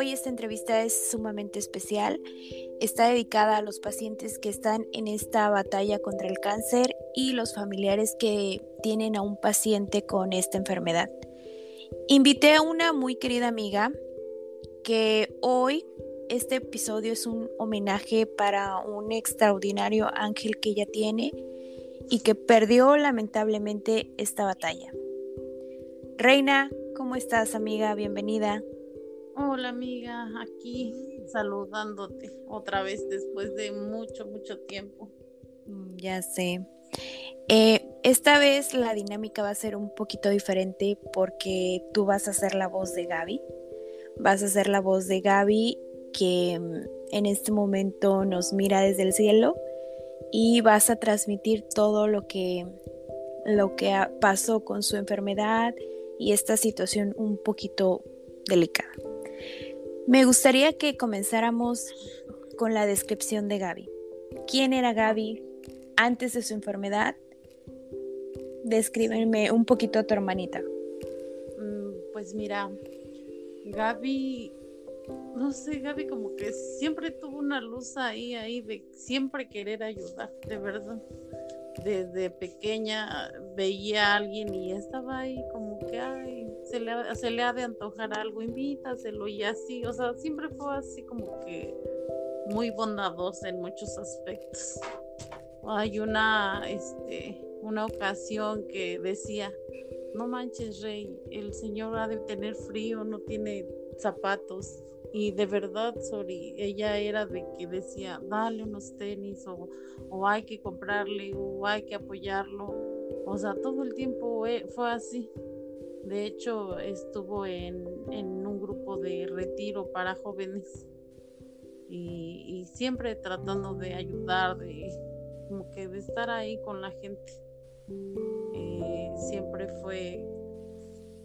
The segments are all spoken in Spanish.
Hoy esta entrevista es sumamente especial. Está dedicada a los pacientes que están en esta batalla contra el cáncer y los familiares que tienen a un paciente con esta enfermedad. Invité a una muy querida amiga que hoy este episodio es un homenaje para un extraordinario ángel que ella tiene y que perdió lamentablemente esta batalla. Reina, ¿cómo estás amiga? Bienvenida. Hola amiga, aquí saludándote otra vez después de mucho, mucho tiempo. Mm, ya sé. Eh, esta vez la dinámica va a ser un poquito diferente porque tú vas a ser la voz de Gaby. Vas a ser la voz de Gaby que mm, en este momento nos mira desde el cielo y vas a transmitir todo lo que lo que pasó con su enfermedad y esta situación un poquito delicada. Me gustaría que comenzáramos con la descripción de Gaby. ¿Quién era Gaby antes de su enfermedad? Descríbeme un poquito a tu hermanita. Mm, pues mira, Gaby, no sé, Gaby como que siempre tuvo una luz ahí, ahí de siempre querer ayudar, de verdad desde pequeña veía a alguien y estaba ahí como que, ay, se le, se le ha de antojar algo, invítaselo y así, o sea, siempre fue así como que muy bondadosa en muchos aspectos. Hay una, este, una ocasión que decía, no manches, Rey, el señor ha de tener frío, no tiene zapatos. Y de verdad, sorry, ella era de que decía, dale unos tenis o, o hay que comprarle o hay que apoyarlo. O sea, todo el tiempo fue así. De hecho, estuvo en, en un grupo de retiro para jóvenes y, y, siempre tratando de ayudar, de como que de estar ahí con la gente. Eh, siempre fue,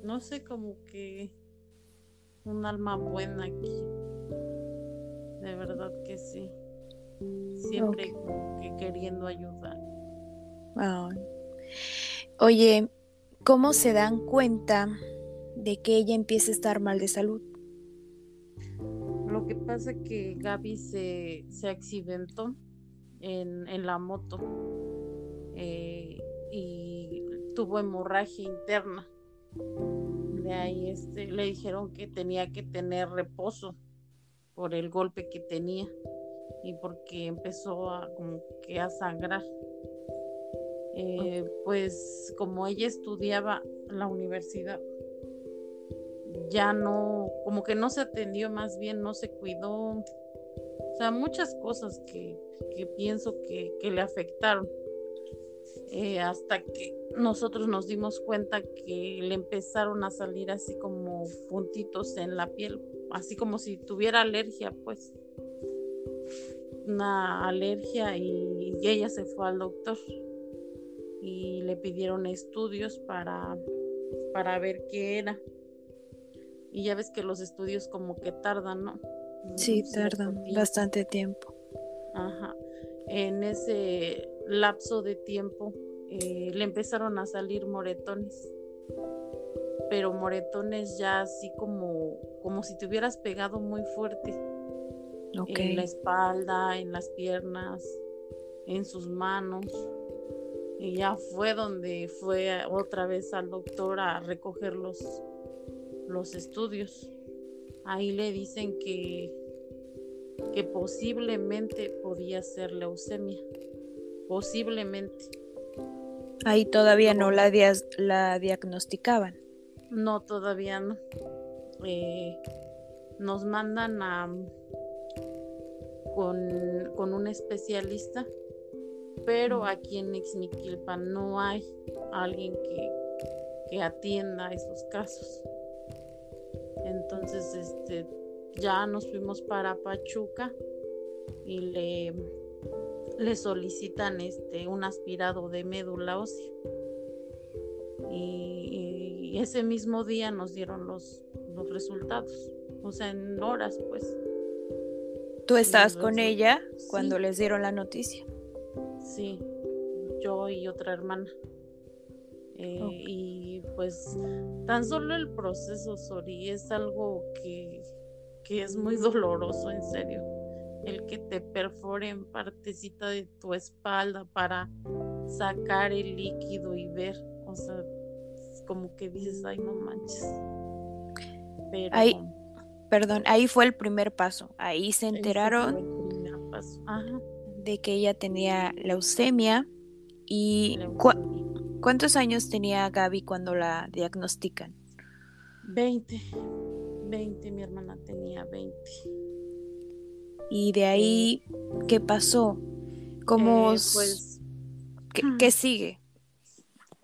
no sé, como que un alma buena aquí. De verdad que sí. Siempre como que queriendo ayudar. Oye, ¿cómo se dan cuenta de que ella empieza a estar mal de salud? Lo que pasa es que Gaby se, se accidentó en, en la moto eh, y tuvo hemorragia interna de ahí este, le dijeron que tenía que tener reposo por el golpe que tenía y porque empezó a como que a sangrar. Eh, pues como ella estudiaba en la universidad, ya no, como que no se atendió más bien, no se cuidó. O sea, muchas cosas que, que pienso que, que le afectaron. Eh, hasta que nosotros nos dimos cuenta que le empezaron a salir así como puntitos en la piel, así como si tuviera alergia, pues una alergia y, ella se fue al doctor y le pidieron estudios para, para ver qué era. Y ya ves que los estudios como que tardan, ¿no? Sí, tardan bastante tiempo. Ajá. En ese lapso de tiempo eh, le empezaron a salir moretones, pero moretones ya así como, como si te hubieras pegado muy fuerte en la espalda, en las piernas, en sus manos. Y ya fue donde fue otra vez al doctor a recoger los, los estudios. Ahí le dicen que, que posiblemente podía ser leucemia posiblemente. Ahí todavía no, la, la diagnosticaban. No, todavía no. Eh, nos mandan a con, con, un especialista, pero aquí en Ixmiquilpan no hay alguien que, que atienda esos casos. Entonces, este, ya nos fuimos para Pachuca y le, le solicitan este un aspirado de médula ósea. Y, ese mismo día nos dieron los, los resultados, o sea, en horas pues. ¿Tú estabas con ella cuando les dieron la noticia? Sí, yo y otra hermana. Eh, y pues tan solo el proceso, Sori, es algo que, que es muy doloroso, en serio. El que te perforen partecita de tu espalda para sacar el líquido y ver, o sea, como que dices, ay, no manches. Pero... Ahí, perdón, ahí fue el primer paso. Ahí se enteraron de que ella tenía leucemia y... ¿Cuántos años tenía Gaby cuando la diagnostican? 20. 20, mi hermana tenía 20. Y de ahí, ¿qué pasó? ¿Cómo... Eh, pues, ¿qué, sigue?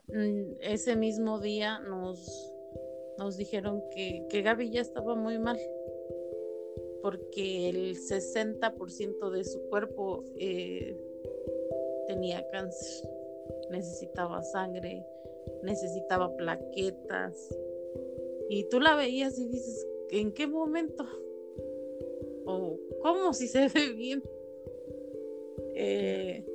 Mm, ese mismo día nos, nos dijeron que, que Gaby ya estaba muy mal porque el 60% de su cuerpo eh, tenía cáncer necesitaba sangre, necesitaba plaquetas. Y tú la veías y dices, ¿en qué momento? ¿O cómo si se ve bien? Eh,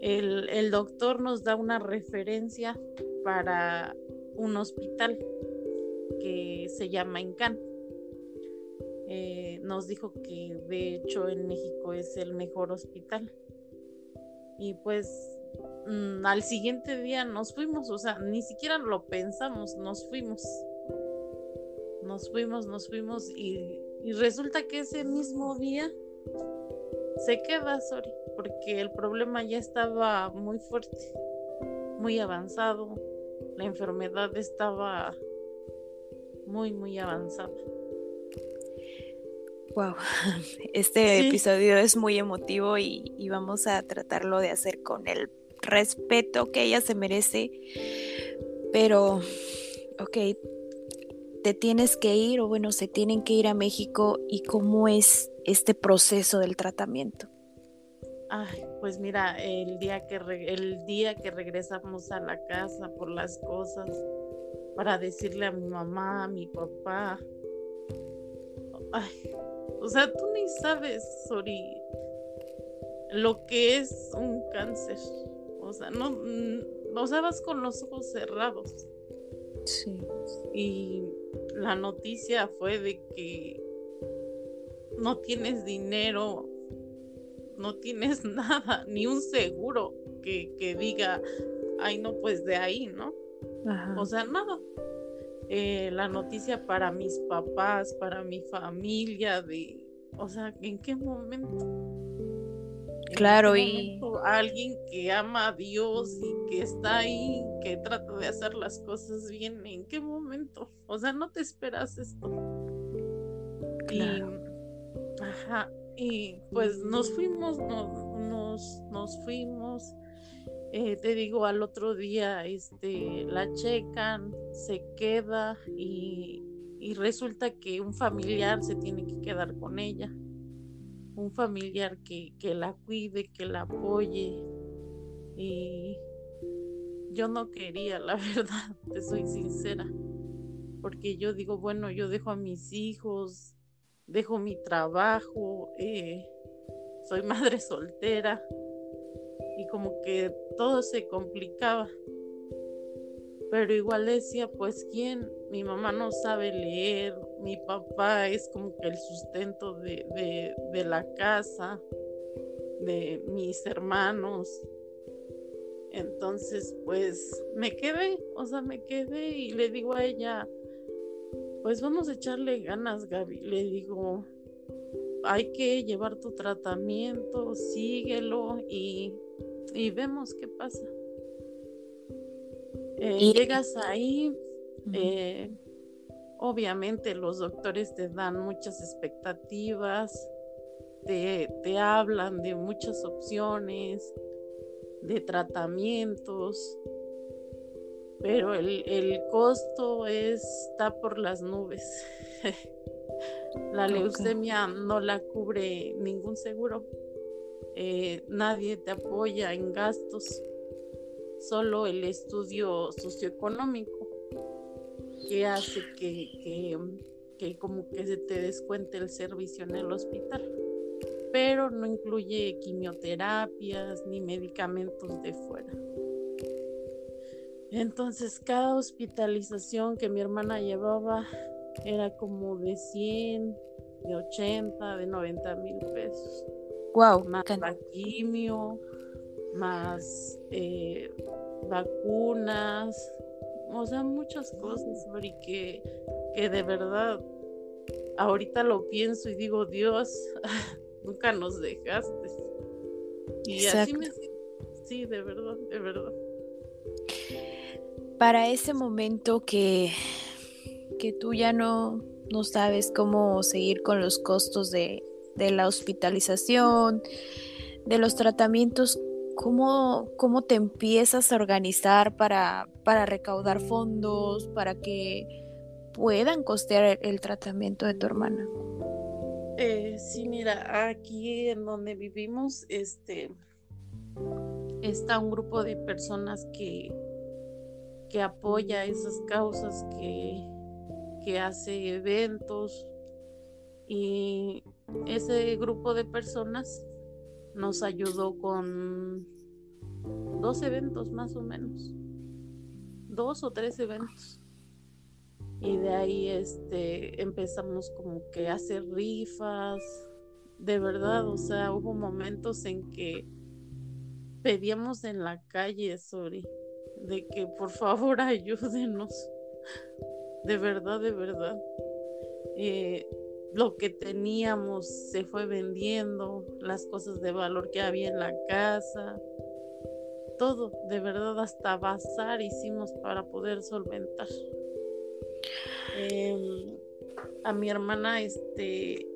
el, doctor nos da una referencia para un hospital que se llama Encan. Eh, nos dijo que de hecho en México es el mejor hospital. Y pues Mm, al siguiente día nos fuimos, o sea, ni siquiera lo pensamos, nos fuimos. Nos fuimos, nos fuimos y, resulta que ese mismo día se queda, sorry, porque el problema ya estaba muy fuerte, muy avanzado, la enfermedad estaba muy, muy avanzada. Wow, este episodio es muy emotivo y, y, vamos a tratarlo de hacer con el respeto que ella se merece, pero, ok, te tienes que ir o bueno, se tienen que ir a México y cómo es este proceso del tratamiento. Ay, pues mira, el día que el día que regresamos a la casa por las cosas para decirle a mi mamá, a mi papá. Ay, o sea, tú ni sabes, Sori, lo que es un cáncer o sea, no, no sabes con los ojos cerrados. Sí. Y la noticia fue de que no tienes dinero, no tienes nada, ni un seguro que, diga, ay, no, pues de ahí, ¿no? O sea, nada. Eh, la noticia para mis papás, para mi familia, de, o sea, ¿en qué momento? Claro, y alguien que ama a Dios y que está ahí, que trata de hacer las cosas bien, ¿en qué momento? O sea, no te esperas esto. Claro. Y, ajá, y pues nos fuimos, nos, nos fuimos. Eh, te digo, al otro día este, la checan, se queda y, y resulta que un familiar se tiene que quedar con ella un familiar que, la cuide, que la apoye. Y yo no quería, la verdad, te soy sincera. Porque yo digo, bueno, yo dejo a mis hijos, dejo mi trabajo, eh, soy madre soltera. Como que todo se complicaba. Pero igual decía, pues, ¿quién? Mi mamá no sabe leer, mi papá es como que el sustento de, la casa, de mis hermanos. Entonces, pues me quedé, o sea, me quedé y le digo a ella, pues vamos a echarle ganas, Gaby. Le digo, hay que llevar tu tratamiento, síguelo y, vemos qué pasa. Eh, llegas ahí, eh, Obviamente los doctores te dan muchas expectativas, te, hablan de muchas opciones, de tratamientos, pero el, costo está por las nubes. La leucemia no la cubre ningún seguro. Eh, nadie te apoya en gastos, solo el estudio socioeconómico que hace que, que como que se te descuente el servicio en el hospital pero no incluye quimioterapias ni medicamentos de fuera. Entonces cada hospitalización que mi hermana llevaba era como de 100, de 80, de 90 mil pesos. Wow. Más la quimio, más eh, vacunas, o sea, muchas cosas, que, que de verdad ahorita lo pienso y digo, Dios, nunca nos dejaste. Y así me sí, de verdad, de verdad. Para ese momento que, que tú ya no, no sabes cómo seguir con los costos de, de la hospitalización, de los tratamientos, ¿cómo, cómo te empiezas a organizar para, para recaudar fondos, para que puedan costear el tratamiento de tu hermana? Eh, sí, mira, aquí en donde vivimos, este, está un grupo de personas que, que apoya esas causas, que, que hace eventos y ese grupo de personas nos ayudó con dos eventos más o menos, dos o tres eventos. Y de ahí este empezamos como que a hacer rifas. De verdad o sea hubo momentos en que pedíamos en la calle Sori de que por favor ayúdenos. De verdad de verdad. Eh, lo que teníamos se fue vendiendo las cosas de valor que había en la casa todo de verdad hasta bazar hicimos para poder solventar. Em, a mi hermana este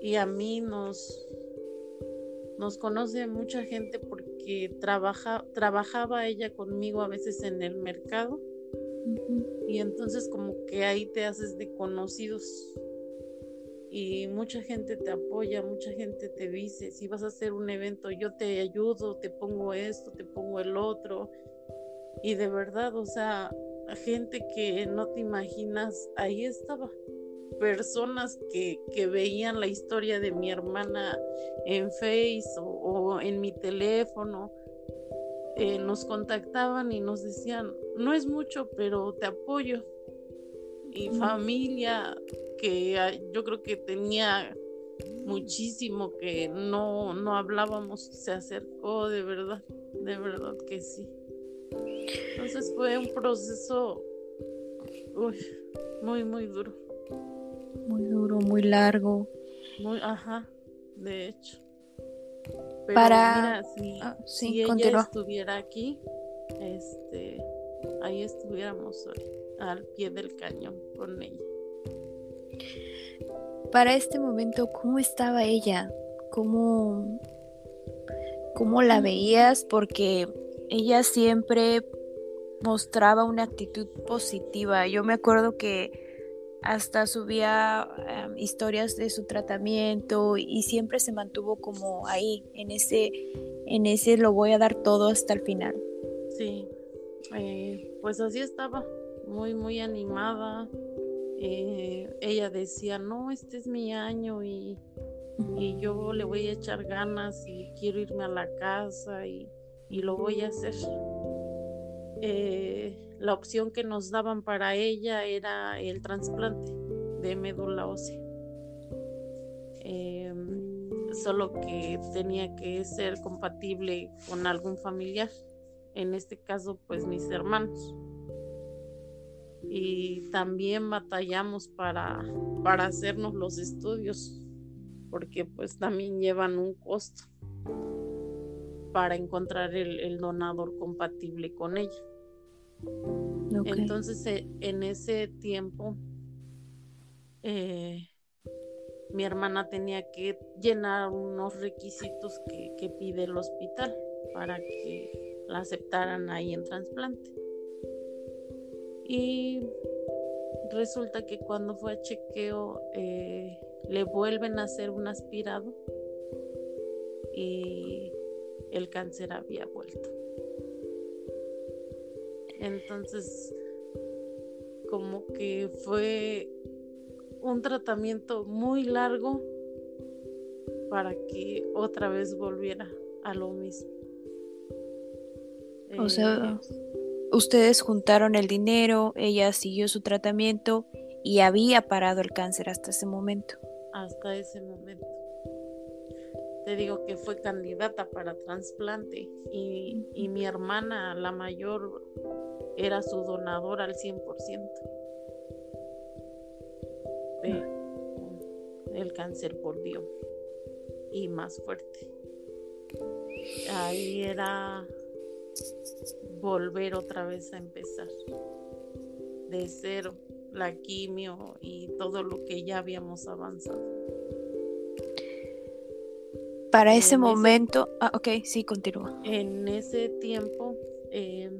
y a mí nos nos conoce mucha gente porque trabaja trabajaba ella conmigo a veces en el mercado. Y entonces como que ahí te haces de conocidos y mucha gente te apoya, mucha gente te dice, si vas a hacer un evento, yo te ayudo, te pongo esto, te pongo el otro. Y de verdad, o sea, gente que no te imaginas, ahí estaba. Personas que, veían la historia de mi hermana en Face o, en mi teléfono, eh, nos contactaban y nos decían, no es mucho, pero te apoyo. Y familia que ah, yo creo que tenía muchísimo que no, no hablábamos, se acercó de verdad, de verdad que sí. Entonces fue un proceso muy, muy duro. Muy duro, muy largo. Muy, ajá, de hecho. Para mira, si, ah, ella estuviera aquí, este, ahí estuviéramos hoy, al pie del cañón con ella. Para este momento, ¿cómo estaba ella? ¿Cómo, cómo la mm. veías? Porque ella siempre mostraba una actitud positiva. Yo me acuerdo que hasta subía em, historias de su tratamiento y siempre se mantuvo como ahí, en ese, en ese lo voy a dar todo hasta el final. Sí, eh, pues así estaba, muy, muy animada. Eh, ella decía, no, este es mi año y, yo le voy a echar ganas y quiero irme a la casa y y lo voy a hacer. Eh, la opción que nos daban para ella era el trasplante de médula ósea. Em, solo que tenía que ser compatible con algún familiar, en este caso pues mis hermanos. Y también batallamos para, para hacernos los estudios, porque pues también llevan un costo para encontrar el, donador compatible con ella. Entonces, eh, en ese tiempo, eh, mi hermana tenía que llenar unos requisitos que, que, pide el hospital para que la aceptaran ahí en trasplante. Y resulta que cuando fue a chequeo eh, le vuelven a hacer un aspirado y el cáncer había vuelto. Entonces, como que fue un tratamiento muy largo para que otra vez volviera a lo mismo. O sea, eh, ustedes juntaron el dinero, ella siguió su tratamiento y había parado el cáncer hasta ese momento. Hasta ese momento. Te digo que fue candidata para trasplante y, y mi hermana, la mayor, era su donadora al 100%. el cáncer volvió y más fuerte. Ahí era volver otra vez a empezar de cero la quimio y todo lo que ya habíamos avanzado. Para ese momento, ah, ok, sí, continúa. En ese tiempo, eh,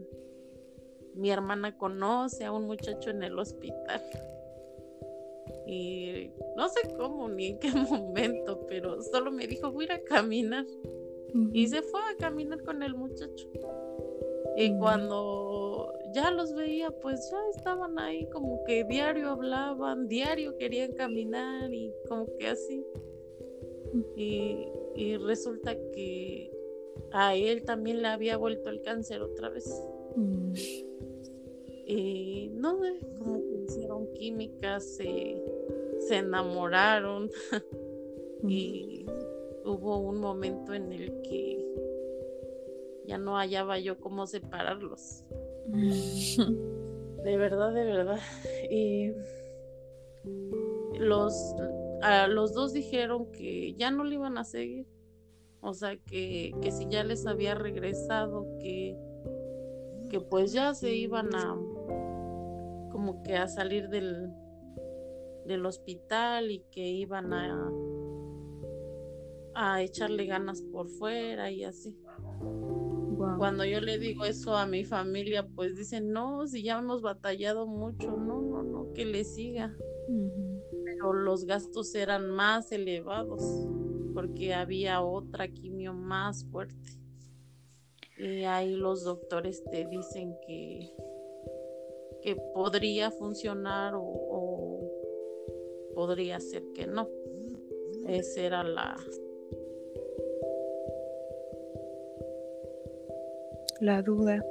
mi hermana conoce a un muchacho en el hospital y no sé cómo ni en qué momento, pero solo me dijo voy a caminar y se fue a caminar con el muchacho. Y cuando ya los veía, pues ya estaban ahí como que diario hablaban, diario querían caminar y como que así. Y, y resulta que a él también le había vuelto el cáncer otra vez. Y no sé, como que hicieron químicas, se, se enamoraron y hubo un momento en el que ya no hallaba yo cómo separarlos. de verdad, de verdad. Y los, a los dos dijeron que ya no le iban a seguir. O sea, que, que si ya les había regresado, que, que pues ya se iban a como que a salir del, del hospital y que iban a, a echarle ganas por fuera y así. Cuando yo le digo eso a mi familia, pues dicen, no, si ya hemos batallado mucho, no, no, no, que le siga. Pero los gastos eran más elevados porque había otra quimio más fuerte. Y ahí los doctores te dicen que, que podría funcionar o podría ser que no. Esa era la, la duda.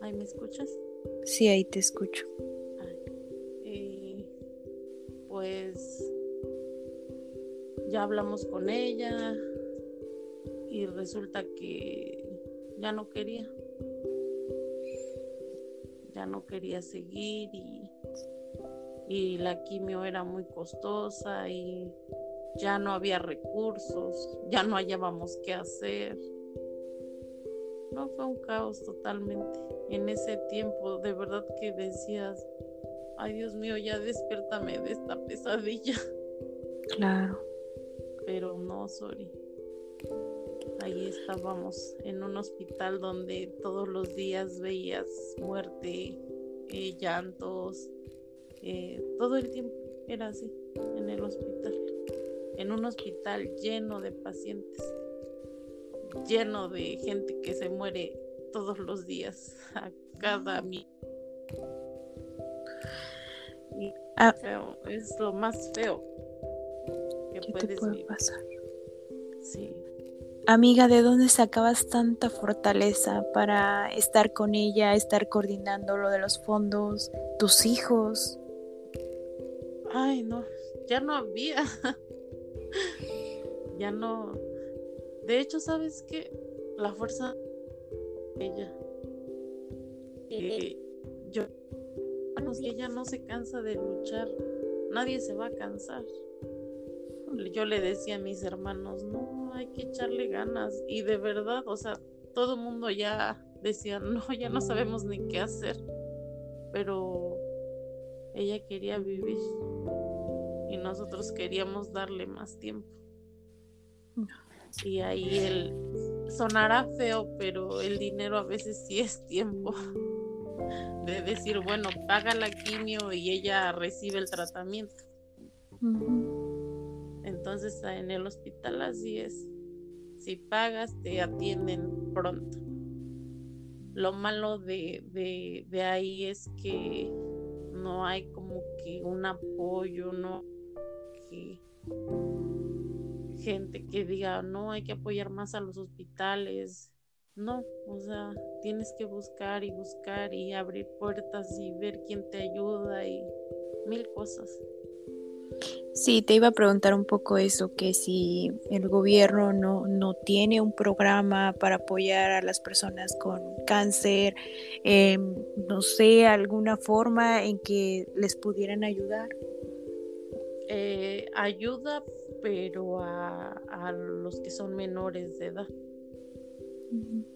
¿Ahí me escuchas? Sí, ahí te escucho. Eh, pues ya hablamos con ella y resulta que ya no quería. Ya no quería seguir y y la quimio era muy costosa y ya no había recursos, ya no hallábamos qué hacer. No fue un caos totalmente. En ese tiempo de verdad que decías, ay Dios mío, ya despiértame de esta pesadilla. Claro. Pero no, sorry. Ahí estábamos en un hospital donde todos los días veías muerte, eh, llantos, eh, todo el tiempo era así, en el hospital, en un hospital lleno de pacientes, lleno de gente que se muere todos los días, a cada mi ah. es lo más feo que puedes pasar. Sí. Amiga, ¿de dónde sacabas tanta fortaleza para estar con ella, estar coordinando lo de los fondos, tus hijos? Ay, no, ya no había. ya no. De hecho, ¿sabes qué? La fuerza ella. yo ella no se cansa de luchar. Nadie se va a cansar. Yo le decía a mis hermanos, no, hay que echarle ganas. Y de verdad, o sea, todo el mundo ya decía, no, ya no sabemos ni qué hacer. Pero ella quería vivir nosotros queríamos darle más tiempo. Y ahí el, sonará feo, pero el dinero a veces sí es tiempo de decir, bueno, paga la quimio y ella recibe el tratamiento. Entonces en el hospital así es. Si pagas, te atienden pronto. Lo malo de, de, de ahí es que no hay como que un apoyo, no que gente que diga, no, hay que apoyar más a los hospitales. No, o sea, tienes que buscar y buscar y abrir puertas y ver quién te ayuda y mil cosas. Sí, te iba a preguntar un poco eso, que si el gobierno no, no tiene un programa para apoyar a las personas con cáncer, em, no sé, alguna forma en que les pudieran ayudar. Eh, ayuda, pero a, a, los que son menores de edad.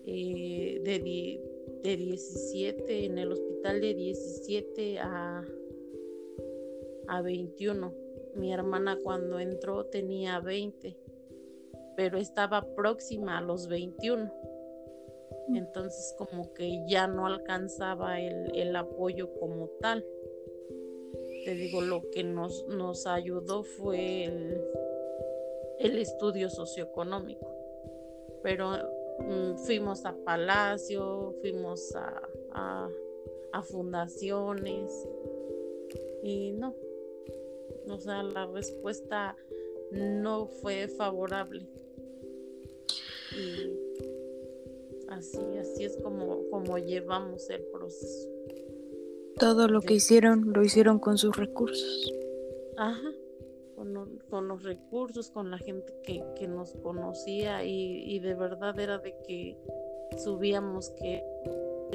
eh, de, de 17, en el hospital de 17 a, a 21 mi hermana cuando entró tenía 20, pero estaba próxima a los 21. Entonces como que ya no alcanzaba el, apoyo como tal. Te digo, lo que nos, nos ayudó fue el, estudio socioeconómico. Pero mm, fuimos a Palacio, fuimos a, a fundaciones y no, o sea, la respuesta no fue favorable. Y así, así es como, como llevamos el proceso. Todo lo que hicieron lo hicieron con sus recursos. Ajá, con, con los recursos, con la gente que, que nos conocía y, y de verdad era de que subíamos que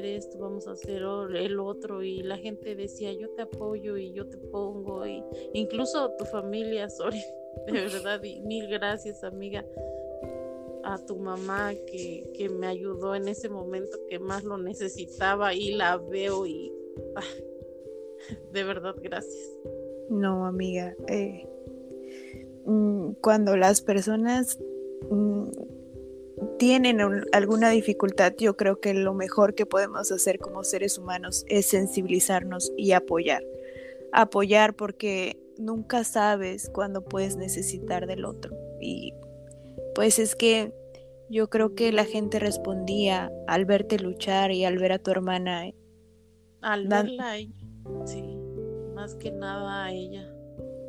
esto, vamos a hacer el otro y la gente decía yo te apoyo y yo te pongo y incluso tu familia, sorry, de verdad y mil gracias amiga a tu mamá que, que me ayudó en ese momento que más lo necesitaba y la veo y de verdad gracias. No amiga, eh, mm, cuando las personas mm, tienen alguna dificultad, yo creo que lo mejor que podemos hacer como seres humanos es sensibilizarnos y apoyar. Apoyar porque nunca sabes cuándo puedes necesitar del otro. Y pues es que yo creo que la gente respondía al verte luchar y al ver a tu hermana. Al verla a ella, sí, más que nada a ella,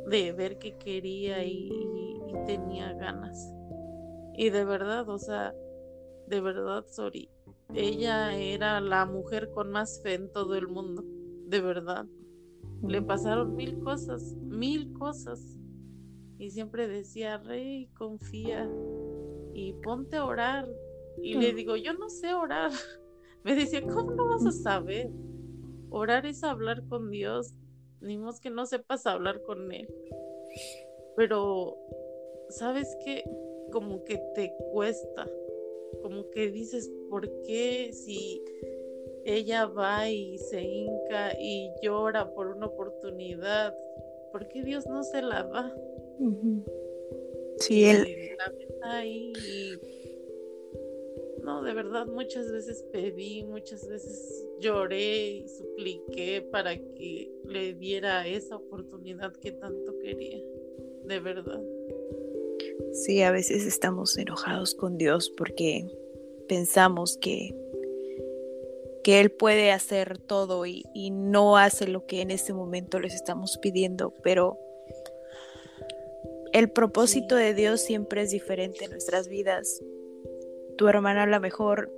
de ver que quería y tenía ganas. Y de verdad, o sea, de verdad, Sori, ella era la mujer con más fe en todo el mundo, de verdad. Le pasaron mil cosas, mil cosas. Y siempre decía, Rey, confía y ponte a orar. Y le digo, yo no sé orar. Me decía, ¿cómo no vas a saber? Orar es hablar con Dios. Ni más que no sepas hablar con Él. Pero, ¿sabes qué? como que te cuesta, como que dices, ¿por qué si ella va y se hinca y llora por una oportunidad, ¿por qué Dios no se la da? Sí, él. ahí no, de verdad, muchas veces pedí, muchas veces lloré y supliqué para que le diera esa oportunidad que tanto quería, de verdad. Sí, a veces estamos enojados con Dios porque pensamos que, que Él puede hacer todo y, no hace lo que en este momento les estamos pidiendo, pero el propósito de Dios siempre es diferente en nuestras vidas. Tu hermana a lo mejor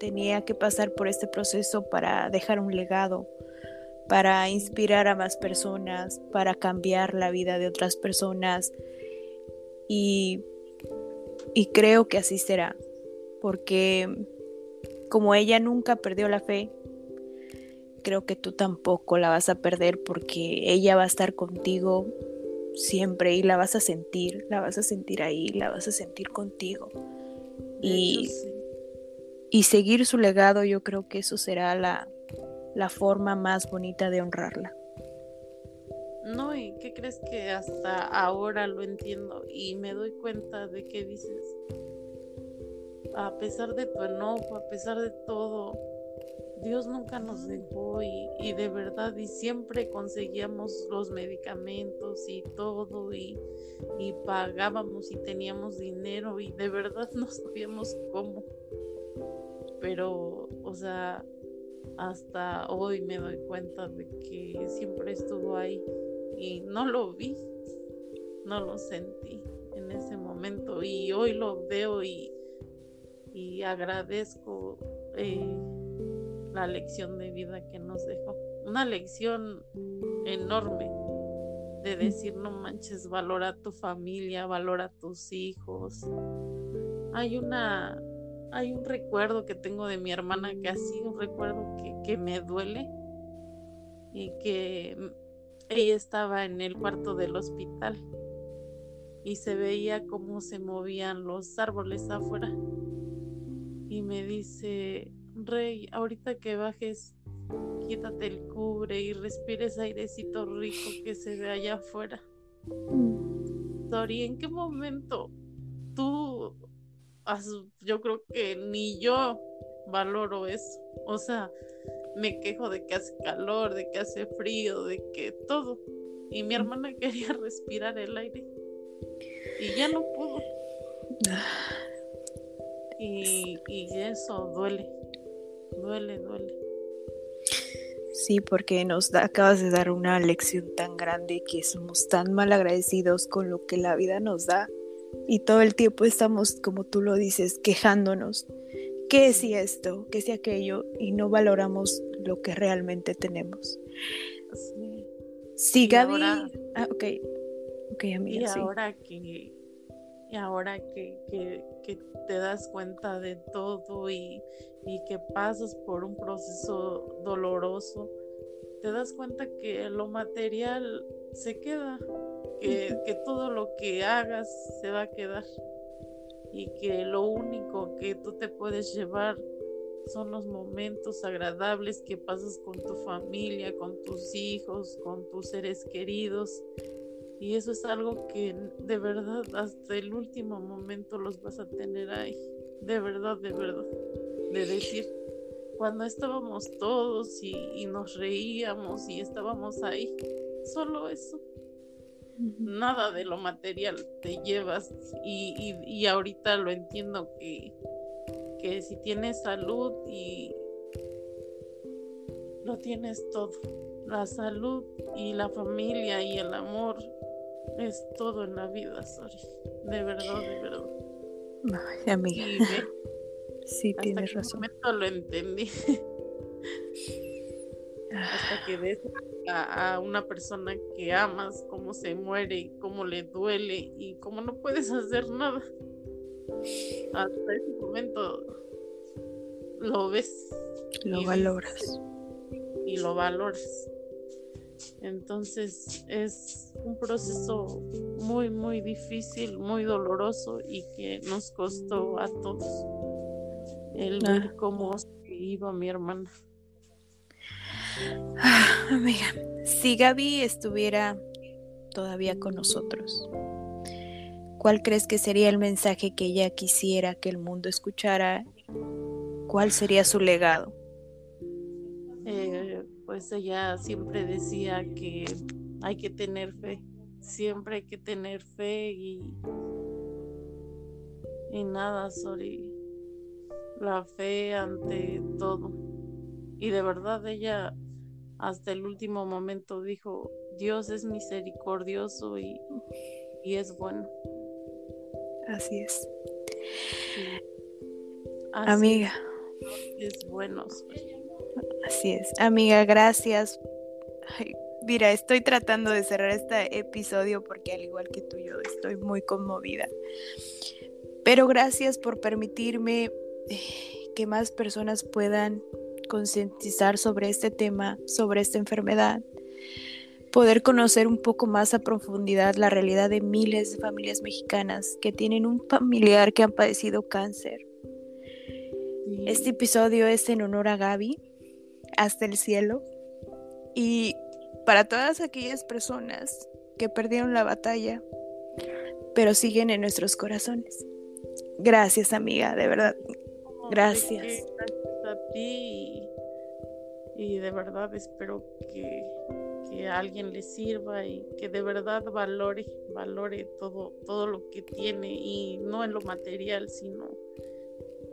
tenía que pasar por este proceso para dejar un legado, para inspirar a más personas, para cambiar la vida de otras personas, y, creo que así será, porque como ella nunca perdió la fe, creo que tú tampoco la vas a perder porque ella va a estar contigo siempre y la vas a sentir, la vas a sentir ahí, la vas a sentir contigo. Y, y seguir su legado, yo creo que eso será la, la forma más bonita de honrarla. No, ¿y qué crees que hasta ahora lo entiendo y me doy cuenta de que dices, a pesar de tu enojo, a pesar de todo, Dios nunca nos dejó y, de verdad y siempre conseguíamos los medicamentos y todo y, y, pagábamos y teníamos dinero y de verdad no sabíamos cómo. Pero, o sea, hasta hoy me doy cuenta de que siempre estuvo ahí y no lo vi, no lo sentí en ese momento y hoy lo veo y, y agradezco. Eh, la lección de vida que nos dejó. Una lección enorme de decir no manches, valora tu familia, valora tus hijos. Hay una hay un recuerdo que tengo de mi hermana que así un recuerdo que, que me duele y que ella estaba en el cuarto del hospital y se veía cómo se movían los árboles afuera y me dice Rey, ahorita que bajes, quítate el cubre y respires airecito rico que se ve allá afuera. Dori, ¿en qué momento tú, yo creo que ni yo valoro eso? O sea, me quejo de que hace calor, de que hace frío, de que todo. Y mi hermana quería respirar el aire y ya no pudo. Y, y eso duele duele, duele. Sí, porque nos da, acabas de dar una lección tan grande que somos tan mal agradecidos con lo que la vida nos da y todo el tiempo estamos, como tú lo dices, quejándonos. ¿Qué si esto? ¿Qué si aquello? Y no valoramos lo que realmente tenemos. Sí, sí Gaby. ah, ok. Ok, amiga. Y ahora que y ahora que, que, te das cuenta de todo y, y, que pasas por un proceso doloroso, te das cuenta que lo material se queda, que, que todo lo que hagas se va a quedar y que lo único que tú te puedes llevar son los momentos agradables que pasas con tu familia, con tus hijos, con tus seres queridos y eso es algo que de verdad hasta el último momento los vas a tener ahí. De verdad, de verdad. De decir, cuando estábamos todos y, nos reíamos y estábamos ahí, solo eso. Nada de lo material te llevas y, y, ahorita lo entiendo que, que si tienes salud y lo tienes todo, la salud y la familia y el amor es todo en la vida, sorry. De verdad, de verdad. Ay, amiga. sí, tienes razón. momento lo entendí. hasta que ves a, una persona que amas, cómo se muere, cómo le duele y cómo no puedes hacer nada. Hasta ese momento lo ves. Lo valoras. y lo valoras. Entonces es un proceso muy, muy difícil, muy doloroso y que nos costó a todos el ver cómo iba mi hermana. Ah, amiga, si Gaby estuviera todavía con nosotros, ¿cuál crees que sería el mensaje que ella quisiera que el mundo escuchara? ¿Cuál sería su legado? Pues ella siempre decía que hay que tener fe, siempre hay que tener fe y, y nada, sorry, la fe ante todo. Y de verdad ella hasta el último momento dijo, Dios es misericordioso y, es bueno. Así es. Amiga. Es bueno. Así es. Amiga, gracias. mira, estoy tratando de cerrar este episodio porque al igual que tú yo estoy muy conmovida. Pero gracias por permitirme eh, que más personas puedan concientizar sobre este tema, sobre esta enfermedad, poder conocer un poco más a profundidad la realidad de miles de familias mexicanas que tienen un familiar que han padecido cáncer. Este episodio es en honor a Gaby, hasta el cielo. Y para todas aquellas personas que perdieron la batalla, pero siguen en nuestros corazones. Gracias, amiga, de verdad. Gracias. gracias a ti y, de verdad espero que, que, a alguien le sirva y que de verdad valore, valore todo, todo lo que tiene y no en lo material, sino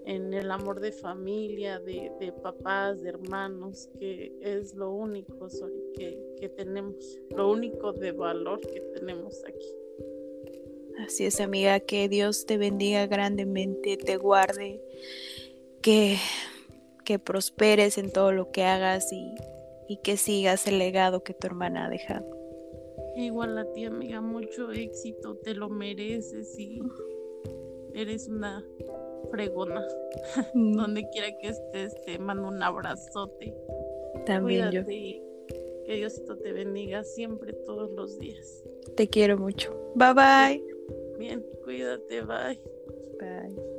en el amor de familia, de, de papás, de hermanos, que es lo único que, que tenemos, lo único de valor que tenemos aquí. Así es, amiga, que Dios te bendiga grandemente, te guarde, que, que prosperes en todo lo que hagas y, y que sigas el legado que tu hermana ha dejado. Igual a ti, amiga, mucho éxito, te lo mereces y eres una fregona. Mm. Donde quiera que estés, te mando un abrazote. También yo. Que Diosito te bendiga siempre, todos los días. Te quiero mucho. Bye bye. Bien, cuídate, bye. Bye.